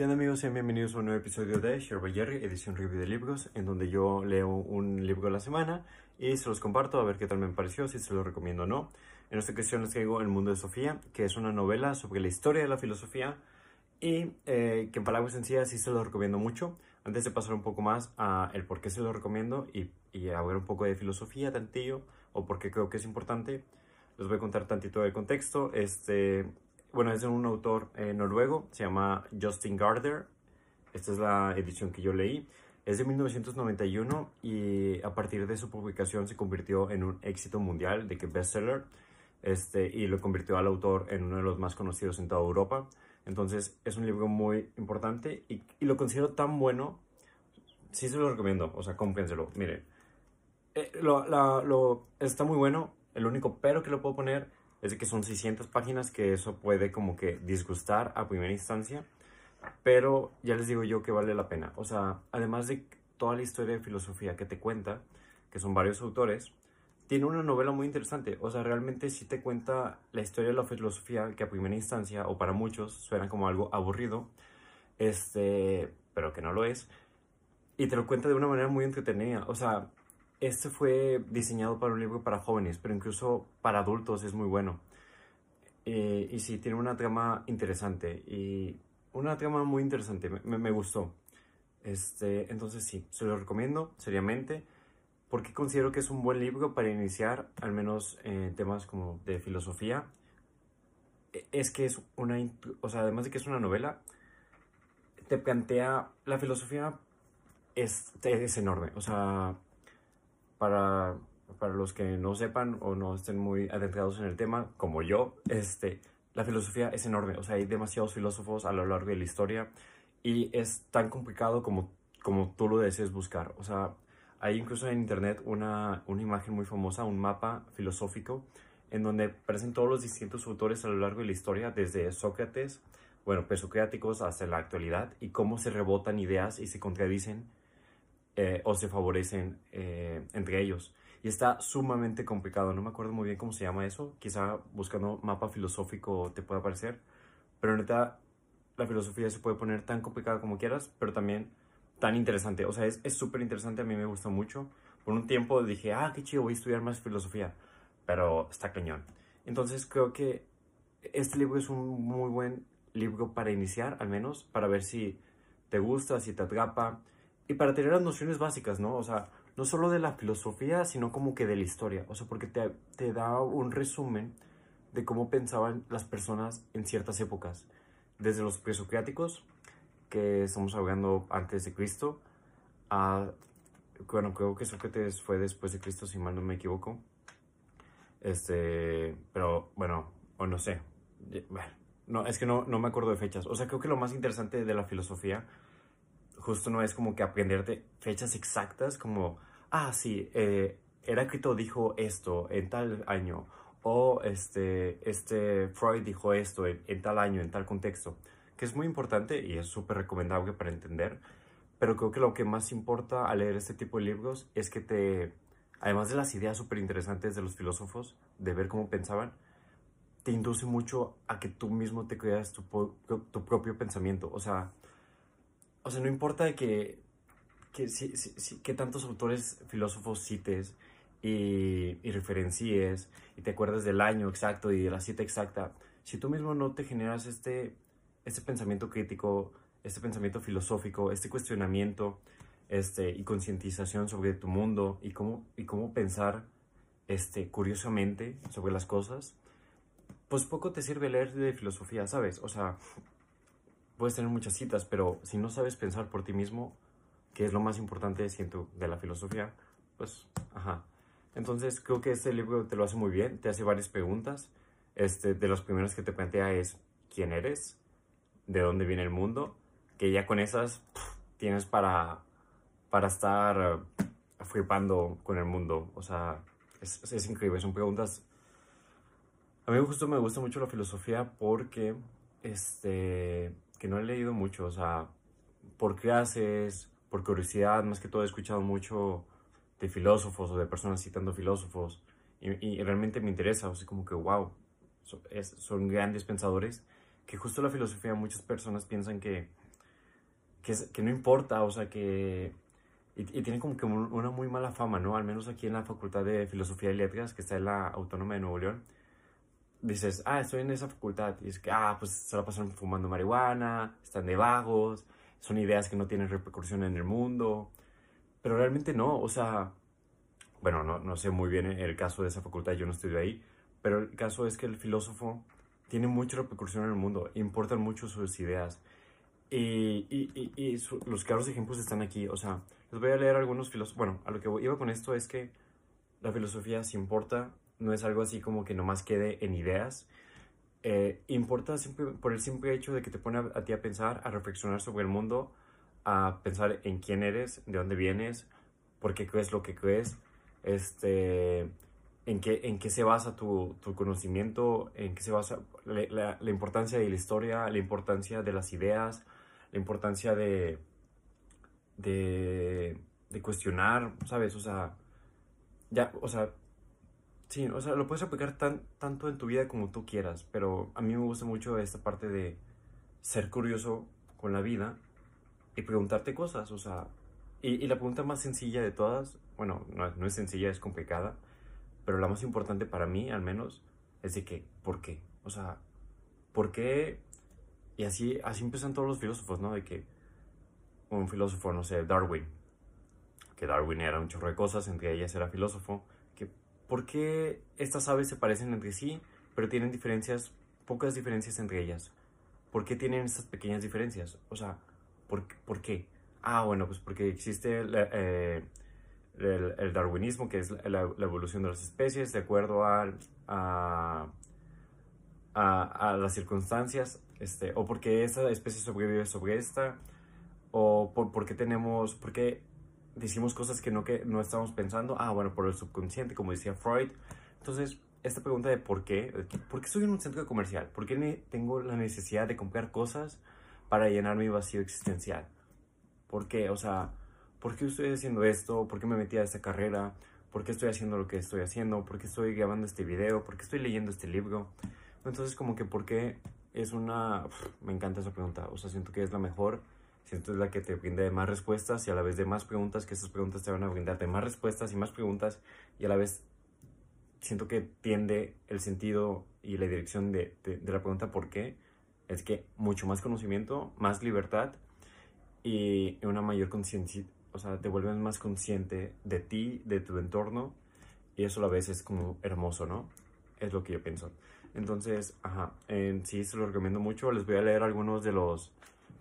¿Qué onda amigos? Sean bienvenidos a un nuevo episodio de Share by Jerry, edición review de libros, en donde yo leo un libro a la semana y se los comparto a ver qué tal me pareció, si se los recomiendo o no. En esta ocasión les traigo El Mundo de Sofía, que es una novela sobre la historia de la filosofía y eh, que en palabras sencillas sí se los recomiendo mucho. Antes de pasar un poco más a el por qué se los recomiendo y, y ver un poco de filosofía, tantillo, o por qué creo que es importante, les voy a contar tantito del contexto. Este, bueno, es de un autor eh, noruego, se llama Justin Gardner. Esta es la edición que yo leí. Es de 1991 y a partir de su publicación se convirtió en un éxito mundial, de que bestseller, este, y lo convirtió al autor en uno de los más conocidos en toda Europa. Entonces es un libro muy importante y, y lo considero tan bueno, sí se lo recomiendo, o sea, cómprenselo. Miren, eh, lo, la, lo, está muy bueno, el único pero que lo puedo poner es de que son 600 páginas, que eso puede como que disgustar a primera instancia, pero ya les digo yo que vale la pena. O sea, además de toda la historia de filosofía que te cuenta, que son varios autores, tiene una novela muy interesante. O sea, realmente sí te cuenta la historia de la filosofía que a primera instancia, o para muchos, suena como algo aburrido, este, pero que no lo es. Y te lo cuenta de una manera muy entretenida. O sea, este fue diseñado para un libro para jóvenes, pero incluso para adultos es muy bueno. Eh, y sí, tiene una trama interesante. Y una trama muy interesante, me, me gustó. Este, entonces sí, se lo recomiendo seriamente porque considero que es un buen libro para iniciar, al menos en temas como de filosofía. E, es que es una, o sea, además de que es una novela, te plantea, la filosofía es, es enorme, o sea, para, para los que no sepan o no estén muy adentrados en el tema, como yo, este, la filosofía es enorme. O sea, hay demasiados filósofos a lo largo de la historia y es tan complicado como, como tú lo desees buscar. O sea, hay incluso en internet una, una imagen muy famosa, un mapa filosófico, en donde aparecen todos los distintos autores a lo largo de la historia, desde Sócrates, bueno, presocráticos hasta la actualidad, y cómo se rebotan ideas y se contradicen eh, o se favorecen eh, entre ellos. Y está sumamente complicado, no me acuerdo muy bien cómo se llama eso, quizá buscando mapa filosófico te pueda aparecer, pero neta, la filosofía se puede poner tan complicada como quieras, pero también tan interesante, o sea, es súper interesante, a mí me gusta mucho. Por un tiempo dije, ah, qué chido, voy a estudiar más filosofía, pero está cañón. Entonces creo que este libro es un muy buen libro para iniciar, al menos, para ver si te gusta, si te atrapa, y para tener las nociones básicas, ¿no? O sea, no solo de la filosofía, sino como que de la historia. O sea, porque te, te da un resumen de cómo pensaban las personas en ciertas épocas. Desde los presocráticos, que estamos hablando antes de Cristo, a, bueno, creo que Sócrates fue después de Cristo, si mal no me equivoco. Este, pero bueno, o no sé. Bueno, no, es que no, no me acuerdo de fechas. O sea, creo que lo más interesante de la filosofía justo no es como que aprenderte fechas exactas como, ah, sí, eh, Heráclito dijo esto en tal año, o este, este Freud dijo esto en, en tal año, en tal contexto, que es muy importante y es súper recomendable para entender, pero creo que lo que más importa al leer este tipo de libros es que te, además de las ideas súper interesantes de los filósofos, de ver cómo pensaban, te induce mucho a que tú mismo te creas tu, tu propio pensamiento, o sea, o sea, no importa que, que, si, que tantos autores filósofos cites y, y, referencies y te acuerdas del año exacto y de la cita exacta, si tú mismo no te generas este, este pensamiento crítico, este pensamiento filosófico, este cuestionamiento este, y concientización sobre tu mundo y cómo, y cómo pensar este, curiosamente sobre las cosas, pues poco te sirve leer de filosofía, ¿sabes? O sea, puedes tener muchas citas, pero si no sabes pensar por ti mismo, que es lo más importante, siento, de la filosofía, pues, ajá. Entonces, creo que este libro te lo hace muy bien, te hace varias preguntas. Este, de las primeras que te plantea es, ¿quién eres? ¿De dónde viene el mundo? Que ya con esas tienes para, para estar uh, flipando con el mundo. O sea, es, es increíble, son preguntas... A mí justo me gusta mucho la filosofía porque, este que no he leído mucho, o sea, por clases, por curiosidad, más que todo he escuchado mucho de filósofos o de personas citando filósofos y, realmente me interesa, o sea, como que wow, son, son, grandes pensadores, que justo la filosofía muchas personas piensan que que, que no importa, o sea, que... Y, tiene como que una muy mala fama, ¿no? Al menos aquí en la Facultad de Filosofía y Letras, que está en la Autónoma de Nuevo León. Dices, ah, estoy en esa facultad. Y es que, ah, pues se la pasan fumando marihuana, están de vagos, son ideas que no tienen repercusión en el mundo. Pero realmente no, o sea, bueno, no, no sé muy bien el caso de esa facultad, yo no estudio ahí, pero el caso es que el filósofo tiene mucha repercusión en el mundo, importan mucho sus ideas. Y, y, y, los claros ejemplos están aquí. O sea, les voy a leer algunos filósofos. Bueno, a lo que iba con esto es que la filosofía si importa, no es algo así como que nomás quede en ideas. Eh, importa por el simple hecho de que te pone a, ti a pensar, a reflexionar sobre el mundo, a pensar en quién eres, de dónde vienes, por qué crees lo que crees, este, en qué, en qué se basa tu, tu conocimiento, en qué se basa la, la, importancia de la historia, la importancia de las ideas, la importancia de, de, de cuestionar, ¿sabes? O sea, ya, o sea, sí, o sea, lo puedes aplicar tan, tanto en tu vida como tú quieras, pero a mí me gusta mucho esta parte de ser curioso con la vida y preguntarte cosas, o sea, y, y la pregunta más sencilla de todas, bueno, no, no es sencilla, es complicada, pero la más importante para mí, al menos, es de que, ¿por qué? O sea, ¿por qué? Y así, así empiezan todos los filósofos, ¿no? De que un filósofo, no sé, Darwin, que Darwin era un chorro de cosas, entre ellas era filósofo, ¿por qué estas aves se parecen entre sí, pero tienen diferencias, pocas diferencias entre ellas? ¿Por qué tienen estas pequeñas diferencias? O sea, ¿por, ¿por qué? Ah, bueno, pues porque existe eh, el, darwinismo, que es la, evolución de las especies de acuerdo a, las circunstancias, este, o porque esa especie sobrevive sobre esta, o por, porque tenemos, porque decimos cosas que no, que no estamos pensando, ah, bueno, por el subconsciente, como decía Freud. Entonces, esta pregunta de por qué, ¿por qué estoy en un centro comercial? ¿Por qué tengo la necesidad de comprar cosas para llenar mi vacío existencial? ¿Por qué? O sea, ¿por qué estoy haciendo esto? ¿Por qué me metí a esta carrera? ¿Por qué estoy haciendo lo que estoy haciendo? ¿Por qué estoy grabando este video? ¿Por qué estoy leyendo este libro? Entonces como que ¿por qué es una... me encanta esa pregunta. O sea, siento que es la mejor. Siento es la que te brinda más respuestas y a la vez de más preguntas, que esas preguntas te van a brindar de más respuestas y más preguntas y a la vez siento que tiende el sentido y la dirección de, de, la pregunta ¿por qué? Es que mucho más conocimiento, más libertad y una mayor conciencia o sea, te vuelves más consciente de ti, de tu entorno, y eso a la vez es como hermoso, ¿no? Es lo que yo pienso. Entonces, ajá, sí se lo recomiendo mucho. Les voy a leer algunos de los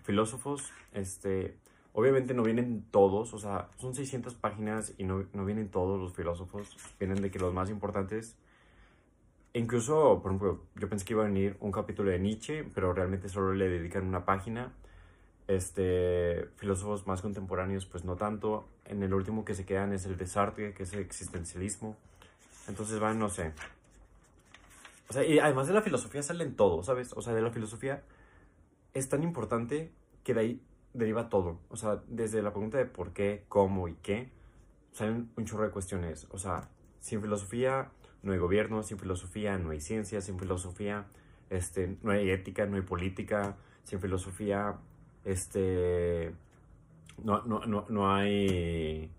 filósofos. Este, obviamente no vienen todos, o sea, son 600 páginas y no, no vienen todos los filósofos. Vienen de que los más importantes. Incluso, por ejemplo, yo pensé que iba a venir un capítulo de Nietzsche, pero realmente solo le dedican una página este, filósofos más contemporáneos, pues no tanto. En el último que se quedan es el de Sartre, que es el existencialismo. Entonces van, no sé. O sea, y además de la filosofía salen todo, ¿sabes? O sea, de la filosofía es tan importante que de ahí deriva todo. O sea, desde la pregunta de por qué, cómo y qué, salen un chorro de cuestiones. O sea, sin filosofía no hay gobierno, sin filosofía no hay ciencia, sin filosofía este, no hay ética, no hay política, sin filosofía este, no, no, no, no hay,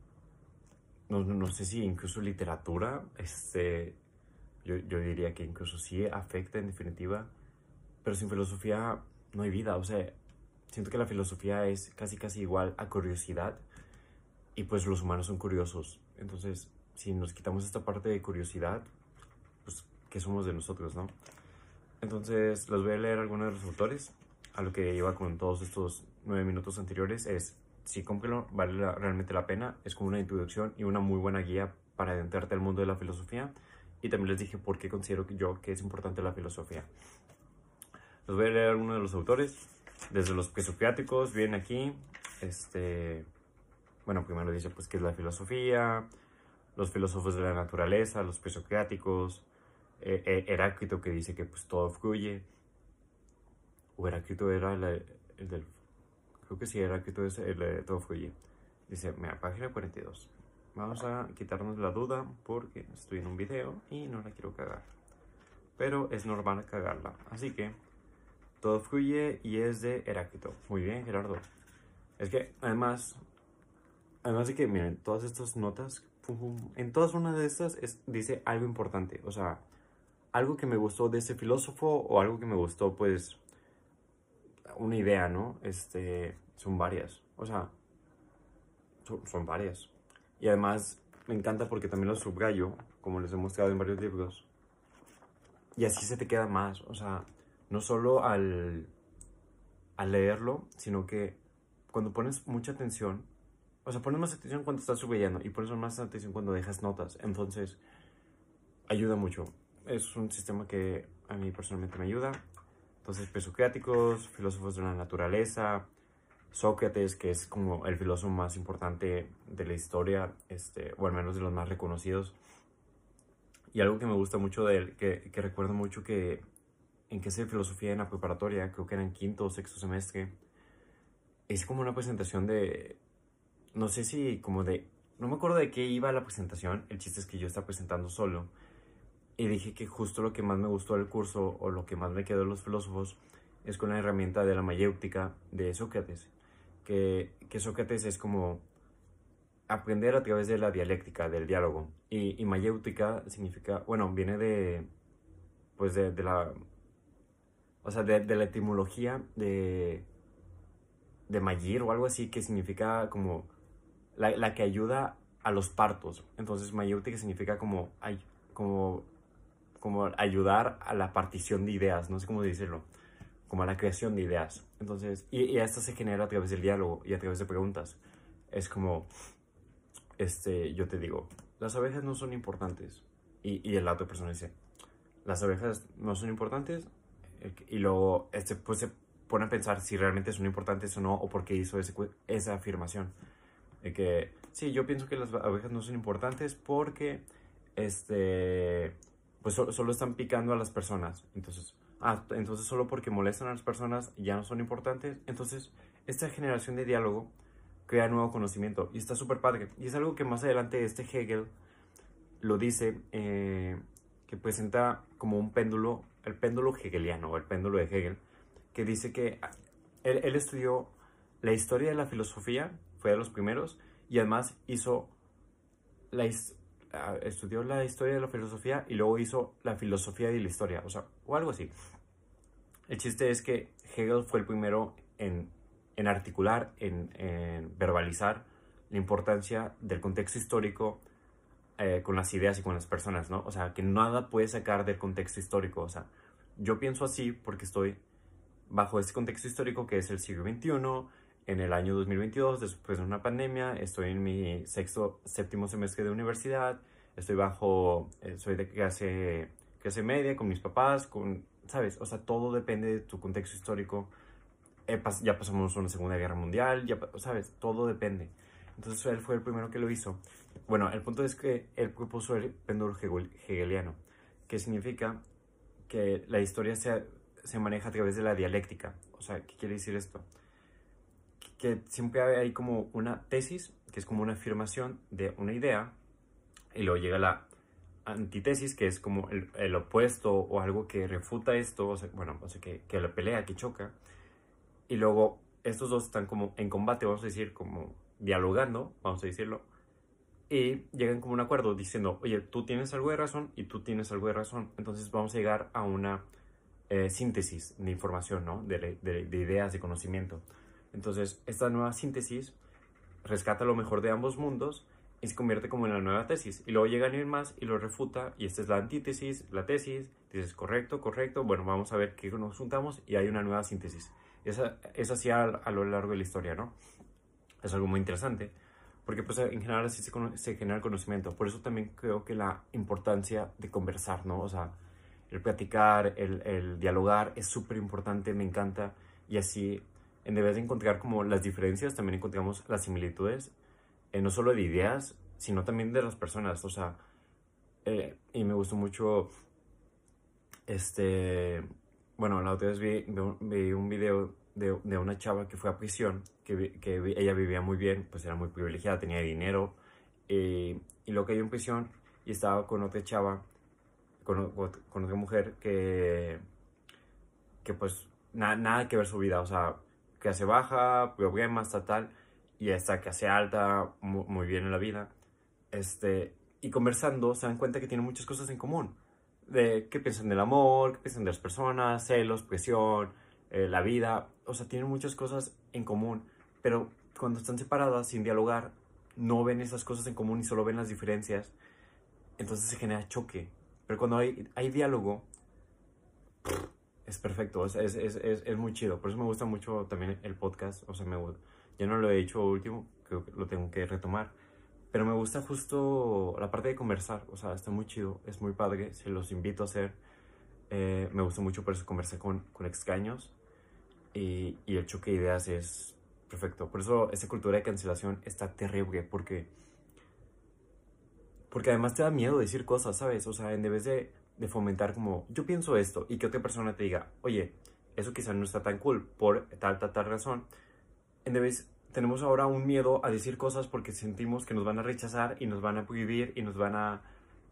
no, no, sé si incluso literatura, este, yo, yo diría que incluso sí afecta en definitiva, pero sin filosofía no hay vida, o sea, siento que la filosofía es casi casi igual a curiosidad y pues los humanos son curiosos, entonces si nos quitamos esta parte de curiosidad, pues ¿qué somos de nosotros, no? Entonces les voy a leer algunos de los autores. A lo que iba con todos estos nueve minutos anteriores es, si cómprelo, vale realmente la pena, es como una introducción y una muy buena guía para adentrarte al mundo de la filosofía. Y también les dije por qué considero yo que es importante la filosofía. Les voy a leer uno de los autores, desde los presocráticos, viene aquí, este, bueno, primero dice pues que es la filosofía, los filósofos de la naturaleza, los presocráticos, eh, eh, Heráclito que dice que pues todo fluye, o Heráclito era el, del... Creo que sí, Heráclito es el de todo fluye. Dice, mira, página 42. Vamos a quitarnos la duda porque estoy en un video y no la quiero cagar. Pero es normal cagarla. Así que todo fluye y es de Heráclito. Muy bien, Gerardo. Es que además, además de que, miren, todas estas notas, en todas una de estas es, dice algo importante, o sea, algo que me gustó de ese filósofo o algo que me gustó, pues, una idea, ¿no? Este, son varias, o sea, son, son varias. Y además me encanta porque también lo subrayo, como les he mostrado en varios libros. Y así se te queda más, o sea, no solo al, al leerlo, sino que cuando pones mucha atención, o sea, pones más atención cuando estás subrayando y pones más atención cuando dejas notas. Entonces, ayuda mucho. Es un sistema que a mí personalmente me ayuda. Entonces, presocráticos, filósofos de la naturaleza, Sócrates, que es como el filósofo más importante de la historia, este, o al menos de los más reconocidos. Y algo que me gusta mucho de él, que, que recuerdo mucho que en que sé filosofía en la preparatoria, creo que era en quinto o sexto semestre, es como una presentación de, no sé si como de, no me acuerdo de qué iba la presentación, el chiste es que yo estaba presentando solo, y dije que justo lo que más me gustó del curso, o lo que más me quedó de los filósofos, es con la herramienta de la mayéutica de Sócrates, que, que Sócrates es como aprender a través de la dialéctica, del diálogo, y, y mayéutica significa, bueno, viene de, pues de, de la o sea, de, la etimología de, de Mayir o algo así, que significa como la, que ayuda a los partos. Entonces, mayéutica significa como, ay, como, como ayudar a la partición de ideas, no sé cómo decirlo, como a la creación de ideas. Entonces, y, y esto se genera a través del diálogo y a través de preguntas. Es como, este, yo te digo, las abejas no son importantes. Y, y el otra persona dice, las abejas no son importantes, y luego este, pues se pone a pensar si realmente son importantes o no, o por qué hizo ese, esa afirmación. De que, sí, yo pienso que las abejas no son importantes porque, este, pues solo están picando a las personas. Entonces, ah, entonces solo porque molestan a las personas ya no son importantes. Entonces, esta generación de diálogo crea nuevo conocimiento y está súper padre. Y es algo que más adelante este Hegel lo dice, eh, que presenta como un péndulo el péndulo hegeliano el péndulo de Hegel, que dice que ah, él, estudió la historia de la filosofía, fue de los primeros, y además hizo la, ah, estudió la historia de la filosofía y luego hizo la filosofía de la historia, o sea, o algo así. El chiste es que Hegel fue el primero en, en articular, en, verbalizar la importancia del contexto histórico eh, con las ideas y con las personas, ¿no? O sea, que nada puede sacar del contexto histórico. O sea, yo pienso así porque estoy bajo este contexto histórico que es el siglo XXI, en el año 2022, después de una pandemia, estoy en mi sexto, séptimo semestre de universidad, estoy bajo, eh, soy de clase, clase media con mis papás, con, ¿sabes? O sea, todo depende de tu contexto histórico. ya pasamos una Segunda Guerra Mundial, ya, ¿sabes? Todo depende. Entonces él fue el primero que lo hizo. Bueno, el punto es que él propuso el péndulo hegeliano, que significa que la historia se, se maneja a través de la dialéctica. O sea, ¿qué quiere decir esto? Que siempre hay como una tesis, que es como una afirmación de una idea, y luego llega la antítesis, que es como el, el opuesto o algo que refuta esto, o sea, bueno, o sea, que, que la pelea, que choca, y luego estos dos están como en combate, vamos a decir, como dialogando, vamos a decirlo, y llegan como un acuerdo diciendo, oye, tú tienes algo de razón y tú tienes algo de razón. Entonces vamos a llegar a una eh, síntesis de información, ¿no? De, de, de, ideas, de conocimiento. Entonces, esta nueva síntesis rescata lo mejor de ambos mundos y se convierte como en la nueva tesis. Y luego llega alguien más y lo refuta y esta es la antítesis, la tesis. Dices, correcto, correcto. Bueno, vamos a ver qué nos juntamos y hay una nueva síntesis. Esa es así a, a lo largo de la historia, ¿no? Es algo muy interesante porque pues en general así se, se genera conocimiento. Por eso también creo que la importancia de conversar, ¿no? O sea, el platicar, el, el dialogar es súper importante, me encanta. Y así, en vez de encontrar como las diferencias, también encontramos las similitudes, eh, no solo de ideas, sino también de las personas. O sea, eh, y me gustó mucho, este, bueno, la otra vez vi, vi un video de, de, una chava que fue a prisión, que, que, ella vivía muy bien, pues era muy privilegiada, tenía dinero, y, lo cayó en prisión y estaba con otra chava, con, con otra mujer que, que pues nada que ver su vida, o sea, clase baja, problemas, tal, tal, y esta clase alta, muy, muy bien en la vida. Este, y conversando se dan cuenta que tienen muchas cosas en común. De qué piensan del amor, qué piensan de las personas, celos, presión, eh, la vida. O sea, tienen muchas cosas en común. Pero cuando están separadas, sin dialogar, no ven esas cosas en común y solo ven las diferencias. Entonces se genera choque. Pero cuando hay, hay diálogo, es perfecto, es, es, es, es, muy chido. Por eso me gusta mucho también el podcast. O sea, me, ya no lo he dicho último, creo que lo tengo que retomar. Pero me gusta justo la parte de conversar. O sea, está muy chido, es muy padre. Se los invito a hacer. Eh, me gusta mucho por eso conversar con, con extraños. Y, y el choque de ideas es perfecto. Por eso esa cultura de cancelación está terrible. Porque, porque además te da miedo decir cosas, ¿sabes? O sea, en vez de de fomentar como, yo pienso esto y que otra persona te diga, oye, eso quizá no está tan cool por tal, tal, tal razón. En vez, tenemos ahora un miedo a decir cosas porque sentimos que nos van a rechazar y nos van a prohibir y nos van a,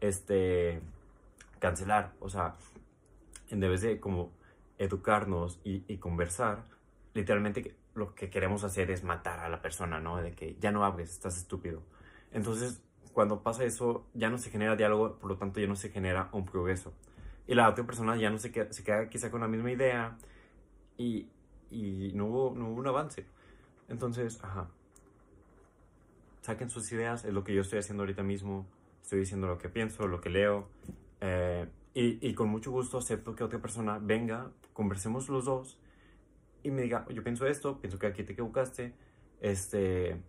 este, cancelar. O sea, en vez de como educarnos y, conversar, literalmente lo que queremos hacer es matar a la persona, ¿no? De que ya no hables, estás estúpido. Entonces, cuando pasa eso, ya no se genera diálogo, por lo tanto ya no se genera un progreso. Y la otra persona ya no se queda, se queda quizá con la misma idea y, y no, hubo, no hubo un avance. Entonces, ajá. Saquen sus ideas, es lo que yo estoy haciendo ahorita mismo. Estoy diciendo lo que pienso, lo que leo. Eh, y, con mucho gusto acepto que otra persona venga, conversemos los dos y me diga, yo pienso esto, pienso que aquí te equivocaste. Este,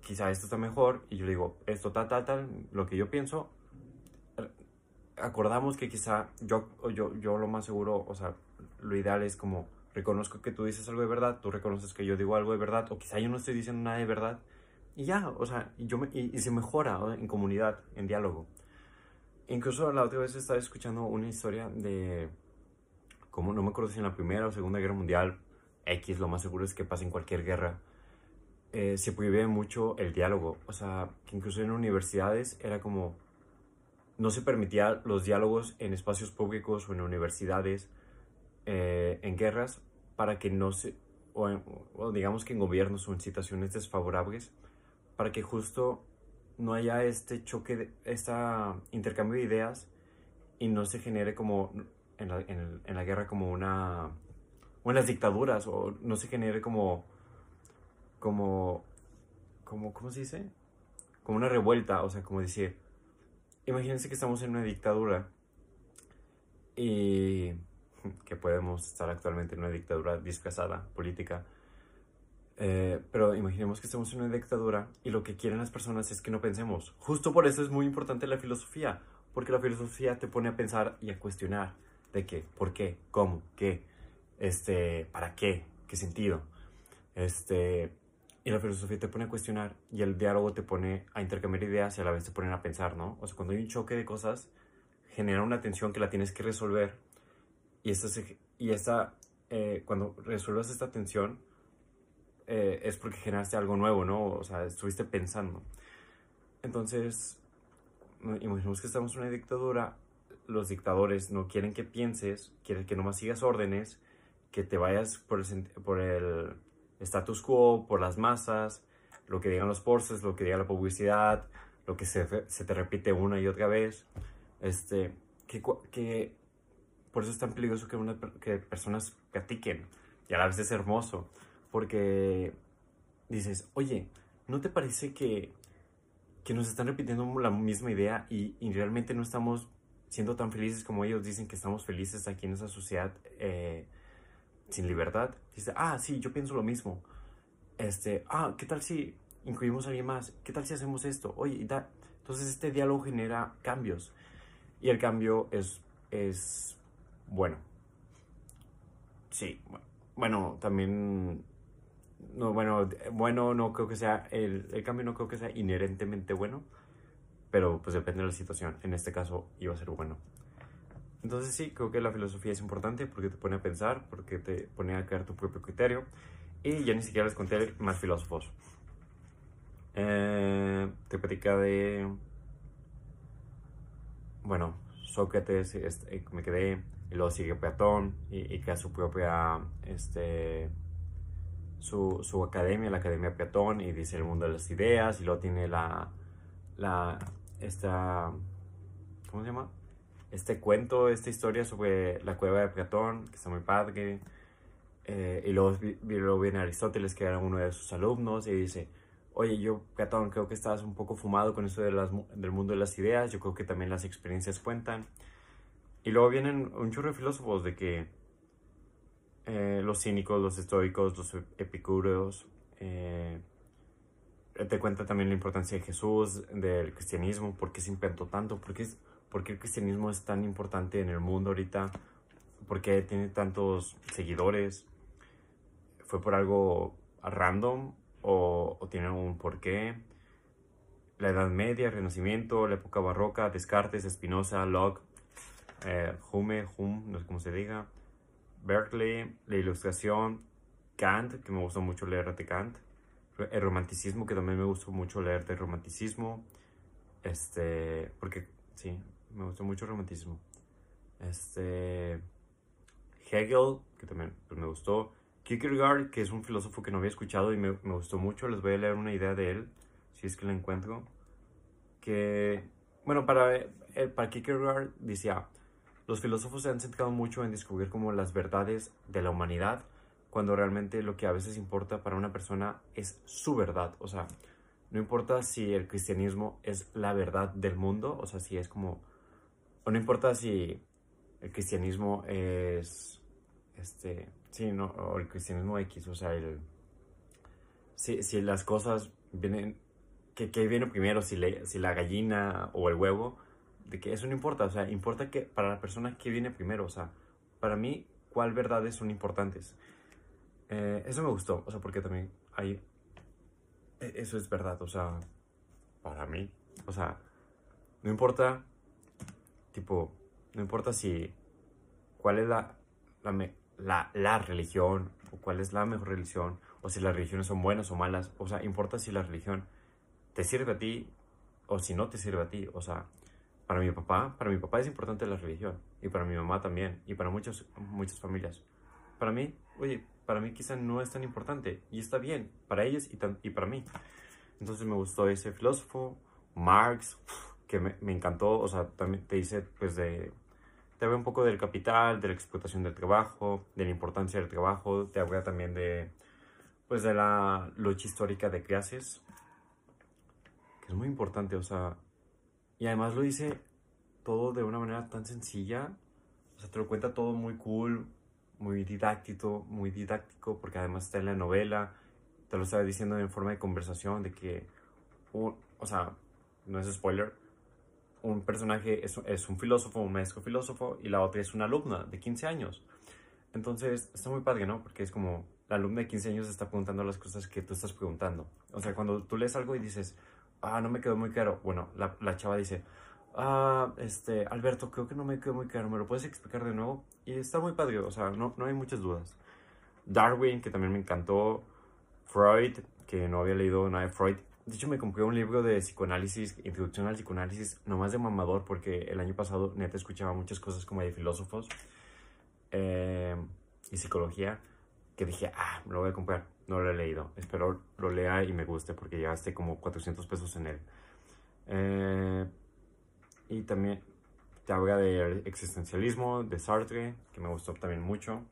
quizá esto está mejor, y yo digo, esto tal, tal, tal, lo que yo pienso, acordamos que quizá yo, yo, yo lo más seguro, o sea, lo ideal es como, reconozco que tú dices algo de verdad, tú reconoces que yo digo algo de verdad, o quizá yo no estoy diciendo nada de verdad, y ya, o sea, y, se mejora en comunidad, en diálogo. Incluso la otra vez estaba escuchando una historia de, como no me acuerdo si en la Primera o Segunda Guerra Mundial, X, lo más seguro es que pase en cualquier guerra, eh, se prohíbe mucho el diálogo. O sea, que incluso en universidades era como... No se permitía los diálogos en espacios públicos o en universidades, eh, en guerras, para que no se... O, digamos que en gobiernos o en situaciones desfavorables, para que justo no haya este choque, este intercambio de ideas y no se genere como en la, en, en la guerra como una... o en las dictaduras, o no se genere como como, como, ¿cómo se dice? Como una revuelta, o sea, como decir, imagínense que estamos en una dictadura y que podemos estar actualmente en una dictadura disfrazada política. Eh, pero imaginemos que estamos en una dictadura y lo que quieren las personas es que no pensemos. Justo por eso es muy importante la filosofía, porque la filosofía te pone a pensar y a cuestionar de qué, por qué, cómo, qué, este, para qué, qué sentido. Este, y la filosofía te pone a cuestionar y el diálogo te pone a intercambiar ideas y a la vez te ponen a pensar, ¿no? O sea, cuando hay un choque de cosas, genera una tensión que la tienes que resolver. Y, esta, y esta, eh, cuando resuelvas esta tensión, eh, es porque generaste algo nuevo, ¿no? O sea, estuviste pensando. Entonces, imaginemos que estamos en una dictadura, los dictadores no quieren que pienses, quieren que nomás sigas órdenes, que te vayas por el, status quo, por las masas, lo que digan los forces, lo que diga la publicidad, lo que se, se te repite una y otra vez. Este, que, por eso es tan peligroso que personas platiquen. Y a la vez es hermoso, porque dices, oye, ¿no te parece que, que nos están repitiendo la misma idea y, realmente no estamos siendo tan felices como ellos dicen que estamos felices aquí en esa sociedad eh, sin libertad, dice, ah, sí, yo pienso lo mismo. Este, ah, ¿qué tal si incluimos a alguien más? ¿Qué tal si hacemos esto? Oye, y da. Entonces este diálogo genera cambios. Y el cambio es, es bueno. Sí, bueno, también, no, bueno, bueno, no creo que sea, el, el cambio no creo que sea inherentemente bueno, pero pues depende de la situación. En este caso iba a ser bueno. Entonces sí, creo que la filosofía es importante porque te pone a pensar, porque te pone a crear tu propio criterio. Y ya ni siquiera les conté más filósofos. Eh, te platica de... Bueno, Sócrates, este, me quedé, y luego sigue Platón y, y crea su propia este, su, su, academia, la Academia Platón, y dice el mundo de las ideas, y luego tiene la, la, esta, ¿cómo se llama? Este cuento, esta historia sobre la cueva de Platón, que está muy padre. Eh, y luego, luego viene Aristóteles, que era uno de sus alumnos, y dice, oye, yo, Platón, creo que estás un poco fumado con eso de las, del mundo de las ideas, yo creo que también las experiencias cuentan. Y luego vienen un chorro de filósofos de que eh, los cínicos, los estoicos, los epicúreos, eh, te cuenta también la importancia de Jesús, del cristianismo, por qué se inventó tanto, por qué, el cristianismo es tan importante en el mundo ahorita, por qué tiene tantos seguidores, fue por algo random o, tiene un porqué. La Edad Media, Renacimiento, la época barroca, Descartes, Spinoza, Locke, eh, Hume, Hume, no sé cómo se diga, Berkeley, la Ilustración, Kant, que me gustó mucho leer de Kant, el romanticismo, que también me gustó mucho leer de romanticismo, este, porque sí, me gustó mucho el romanticismo, este, Hegel, que también pues, me gustó, Kierkegaard, que es un filósofo que no había escuchado y me, me, gustó mucho. Les voy a leer una idea de él, si es que la encuentro. Que, bueno, para, eh, para Kierkegaard decía, los filósofos se han centrado mucho en descubrir como las verdades de la humanidad, cuando realmente lo que a veces importa para una persona es su verdad. O sea, no importa si el cristianismo es la verdad del mundo, o sea, si es como, o no importa si el cristianismo es, este, Sí, no, o el cristianismo X, o sea, el, si, si las cosas vienen, que viene primero, si, le, si la gallina o el huevo, de que eso no importa, o sea, importa que para la persona que viene primero, o sea, para mí, ¿cuál verdades son importantes? Eh, eso me gustó, o sea, porque también hay, e, eso es verdad, o sea, para mí, o sea, no importa, tipo, no importa si, cuál es la, la, la, la religión o cuál es la mejor religión o si las religiones son buenas o malas. O sea, importa si la religión te sirve a ti o si no te sirve a ti. O sea, para mi papá, para mi papá es importante la religión y para mi mamá también y para muchas, muchas familias. Para mí, oye, para mí quizá no es tan importante y está bien para ellos y, y para mí. Entonces me gustó ese filósofo, Marx, que me, me encantó, o sea, también te dice pues de te habla un poco del capital, de la explotación del trabajo, de la importancia del trabajo, te habla también de, pues, de la lucha histórica de clases, que es muy importante, o sea, y además lo dice todo de una manera tan sencilla, o sea, te lo cuenta todo muy cool, muy didáctico, muy didáctico, porque además está en la novela, te lo estaba diciendo en forma de conversación, de que, o sea, no es spoiler, un personaje es, es, un filósofo, un maestro filósofo, y la otra es una alumna de 15 años. Entonces, está muy padre, ¿no? Porque es como, la alumna de 15 años está preguntando las cosas que tú estás preguntando. O sea, cuando tú lees algo y dices, ah, no me quedó muy claro, bueno, la, la chava dice, ah, este, Alberto, creo que no me quedó muy claro, ¿me lo puedes explicar de nuevo? Y está muy padre, o sea, no, no hay muchas dudas. Darwin, que también me encantó, Freud, que no había leído nada de Freud, de hecho, me compré un libro de psicoanálisis, introducción al psicoanálisis, nomás de mamador, porque el año pasado neta escuchaba muchas cosas como de filósofos eh, y psicología, que dije, ah, me lo voy a comprar. No lo he leído. Espero lo lea y me guste, porque ya gasté como 400 pesos en él. Eh, y también te habla de existencialismo, de Sartre, que me gustó también mucho.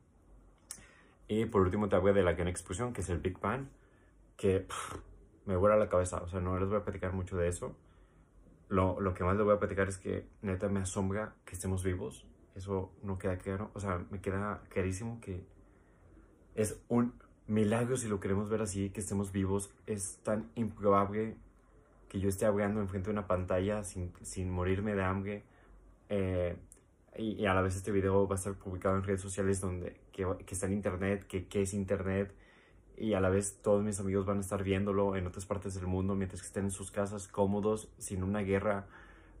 Y por último te habla de la gran explosión, que es el Big Bang, que me vuela la cabeza. O sea, no les voy a platicar mucho de eso. Lo, lo, que más les voy a platicar es que neta me asombra que estemos vivos. Eso no queda claro. O sea, me queda clarísimo que es un milagro si lo queremos ver así, que estemos vivos. Es tan improbable que yo esté hablando enfrente de una pantalla sin, sin morirme de hambre. Eh, y, a la vez este video va a estar publicado en redes sociales donde que, que está en internet, que qué es internet, y a la vez todos mis amigos van a estar viéndolo en otras partes del mundo mientras que estén en sus casas cómodos, sin una guerra,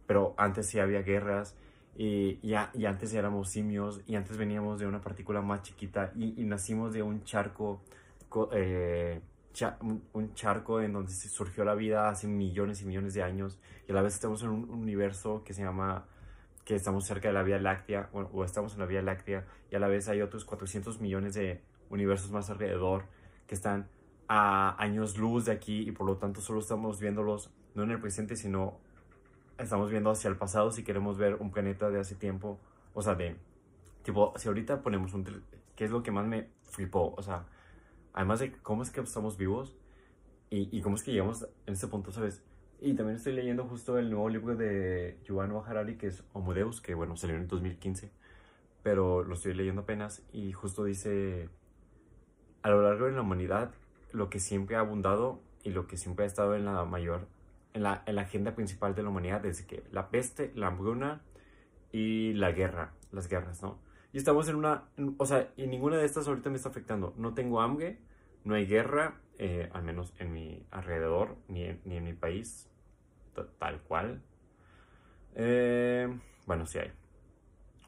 pero antes sí había guerras y, ya, y antes éramos simios y antes veníamos de una partícula más chiquita y, nacimos de un charco, eh, un charco en donde surgió la vida hace millones y millones de años y a la vez estamos en un universo que se llama que estamos cerca de la Vía Láctea o estamos en la Vía Láctea y a la vez hay otros 400 millones de universos más alrededor que están a años luz de aquí y por lo tanto solo estamos viéndolos no en el presente, sino estamos viendo hacia el pasado si queremos ver un planeta de hace tiempo, o sea, de tipo, si ahorita ponemos un, ¿qué es lo que más me flipó? O sea, además de cómo es que estamos vivos y, y cómo es que llegamos en este punto, ¿sabes? Y también estoy leyendo justo el nuevo libro de Yuval Harari, que es Homo Deus, que bueno, salió en 2015, pero lo estoy leyendo apenas y justo dice, a lo largo de la humanidad, lo que siempre ha abundado y lo que siempre ha estado en la mayor, en la, en la agenda principal de la humanidad es que la peste, la hambruna y la guerra, las guerras, ¿no? Y estamos en una, o sea, y ninguna de estas ahorita me está afectando. No tengo hambre, no hay guerra, eh, al menos en mi alrededor, ni en, ni en mi país, tal cual. Eh, bueno, sí hay.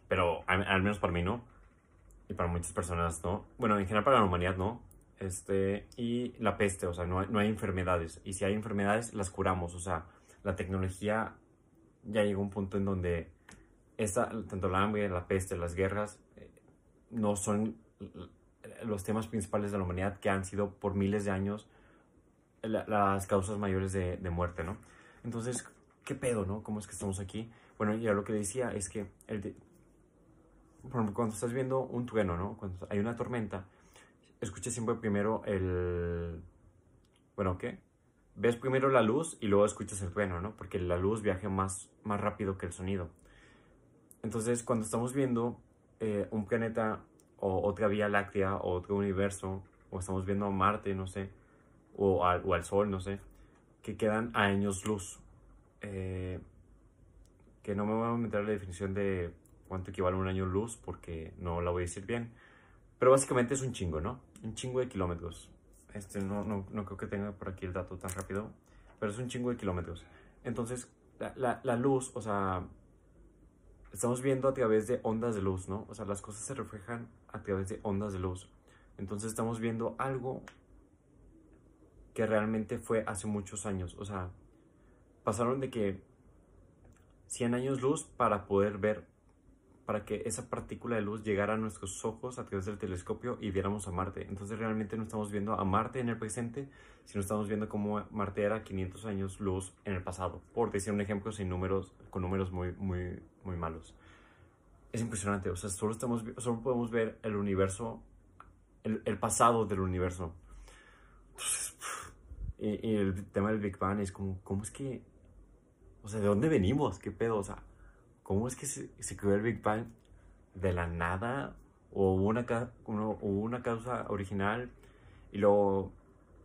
Pero al, menos para mí no. Y para muchas personas no. Bueno, en general para la humanidad no. Este, y la peste, o sea, no no hay enfermedades. Y si hay enfermedades, las curamos. O sea, la tecnología ya llegó a un punto en donde esta, tanto la hambre, la peste, las guerras, eh, no son los temas principales de la humanidad que han sido por miles de años las causas mayores de, de, muerte, ¿no? Entonces, ¿qué pedo, no? ¿Cómo es que estamos aquí? Bueno, ya lo que decía es que, cuando estás viendo un trueno, ¿no? Cuando hay una tormenta, escucha siempre primero el... Bueno, ¿qué? Ves primero la luz y luego escuchas el trueno, ¿no? Porque la luz viaja más, más rápido que el sonido. Entonces, cuando estamos viendo eh, un planeta o otra vía láctea o otro universo, o estamos viendo a Marte, no sé, o al, o al Sol, no sé, que quedan a años luz. Eh, que no me voy a meter la definición de cuánto equivale un año luz porque no la voy a decir bien. Pero básicamente es un chingo, ¿no? Un chingo de kilómetros. Este, no, no, no creo que tenga por aquí el dato tan rápido, pero es un chingo de kilómetros. Entonces, la, la, la luz, o sea, estamos viendo a través de ondas de luz, ¿no? O sea, las cosas se reflejan a través de ondas de luz. Entonces estamos viendo algo que realmente fue hace muchos años. O sea, pasaron de que 100 años luz para poder ver, para que esa partícula de luz llegara a nuestros ojos a través del telescopio y viéramos a Marte. Entonces realmente no estamos viendo a Marte en el presente, sino estamos viendo cómo Marte era 500 años luz en el pasado. Por decir un ejemplo sin números, con números muy, muy muy malos. Es impresionante, o sea, solo, estamos, solo podemos ver el universo, el, pasado del universo. y, el tema del Big Bang es como, ¿cómo es que, o sea, de dónde venimos? ¿Qué pedo? O sea, ¿cómo es que se, se creó el Big Bang de la nada? ¿O hubo una, hubo una causa original y luego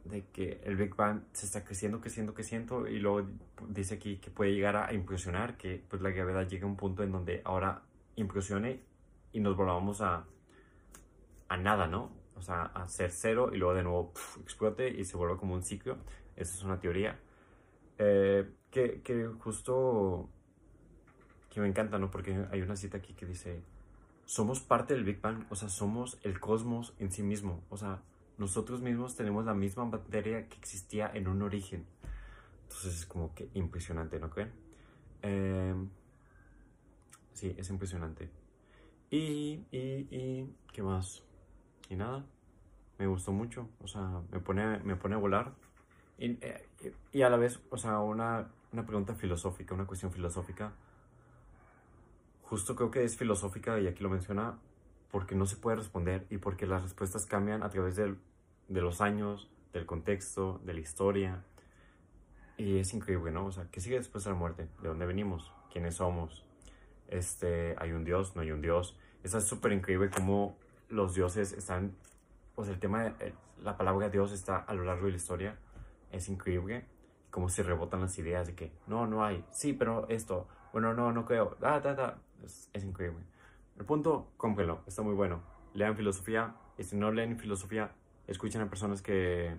de que el Big Bang se está creciendo, creciendo, creciendo y luego dice aquí que puede llegar a impresionar, que pues la gravedad llega a un punto en donde ahora impresione y nos volvamos a, a nada, ¿no? O sea, a ser cero y luego de nuevo explote y se vuelve como un ciclo. Esa es una teoría. Eh, que, que justo que me encanta, ¿no? Porque hay una cita aquí que dice, somos parte del Big Bang, o sea, somos el cosmos en sí mismo, o sea, nosotros mismos tenemos la misma materia que existía en un origen. Entonces es como que impresionante, ¿no creen? Em, sí, es impresionante. Y, y, y, ¿qué más? Y nada, me gustó mucho, o sea, me pone, me pone a volar. Y, eh, y a la vez, o sea, una, una pregunta filosófica, una cuestión filosófica. Justo creo que es filosófica y aquí lo menciona porque no se puede responder y porque las respuestas cambian a través de los años, del contexto, de la historia. Y es increíble, ¿no? O sea, ¿qué sigue después de la muerte? ¿De dónde venimos? ¿Quiénes somos? Este, ¿Hay un Dios? ¿No hay un Dios? Eso es súper increíble cómo los dioses están... Sea, el tema, de, la palabra Dios está a lo largo de la historia. Es increíble cómo se rebotan las ideas de que no, no hay. Sí, pero esto. Bueno, no, no creo. Da, da, da. Es, increíble. El punto, cómprenlo, está muy bueno. Lean filosofía y si no leen filosofía, escuchen a personas que,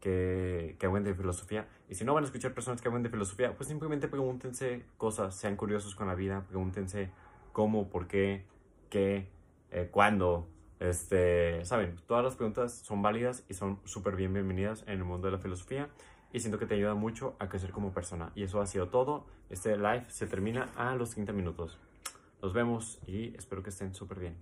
que, que de filosofía. Y si no van a escuchar personas que hablen de filosofía, pues simplemente pregúntense cosas, sean curiosos con la vida, pregúntense cómo, por qué, qué, eh, cuándo. Este, saben, todas las preguntas son válidas y son súper bien bienvenidas en el mundo de la filosofía y siento que te ayuda mucho a crecer como persona. Y eso ha sido todo. Este live se termina a los 30 minutos. Nos vemos y espero que estén súper bien.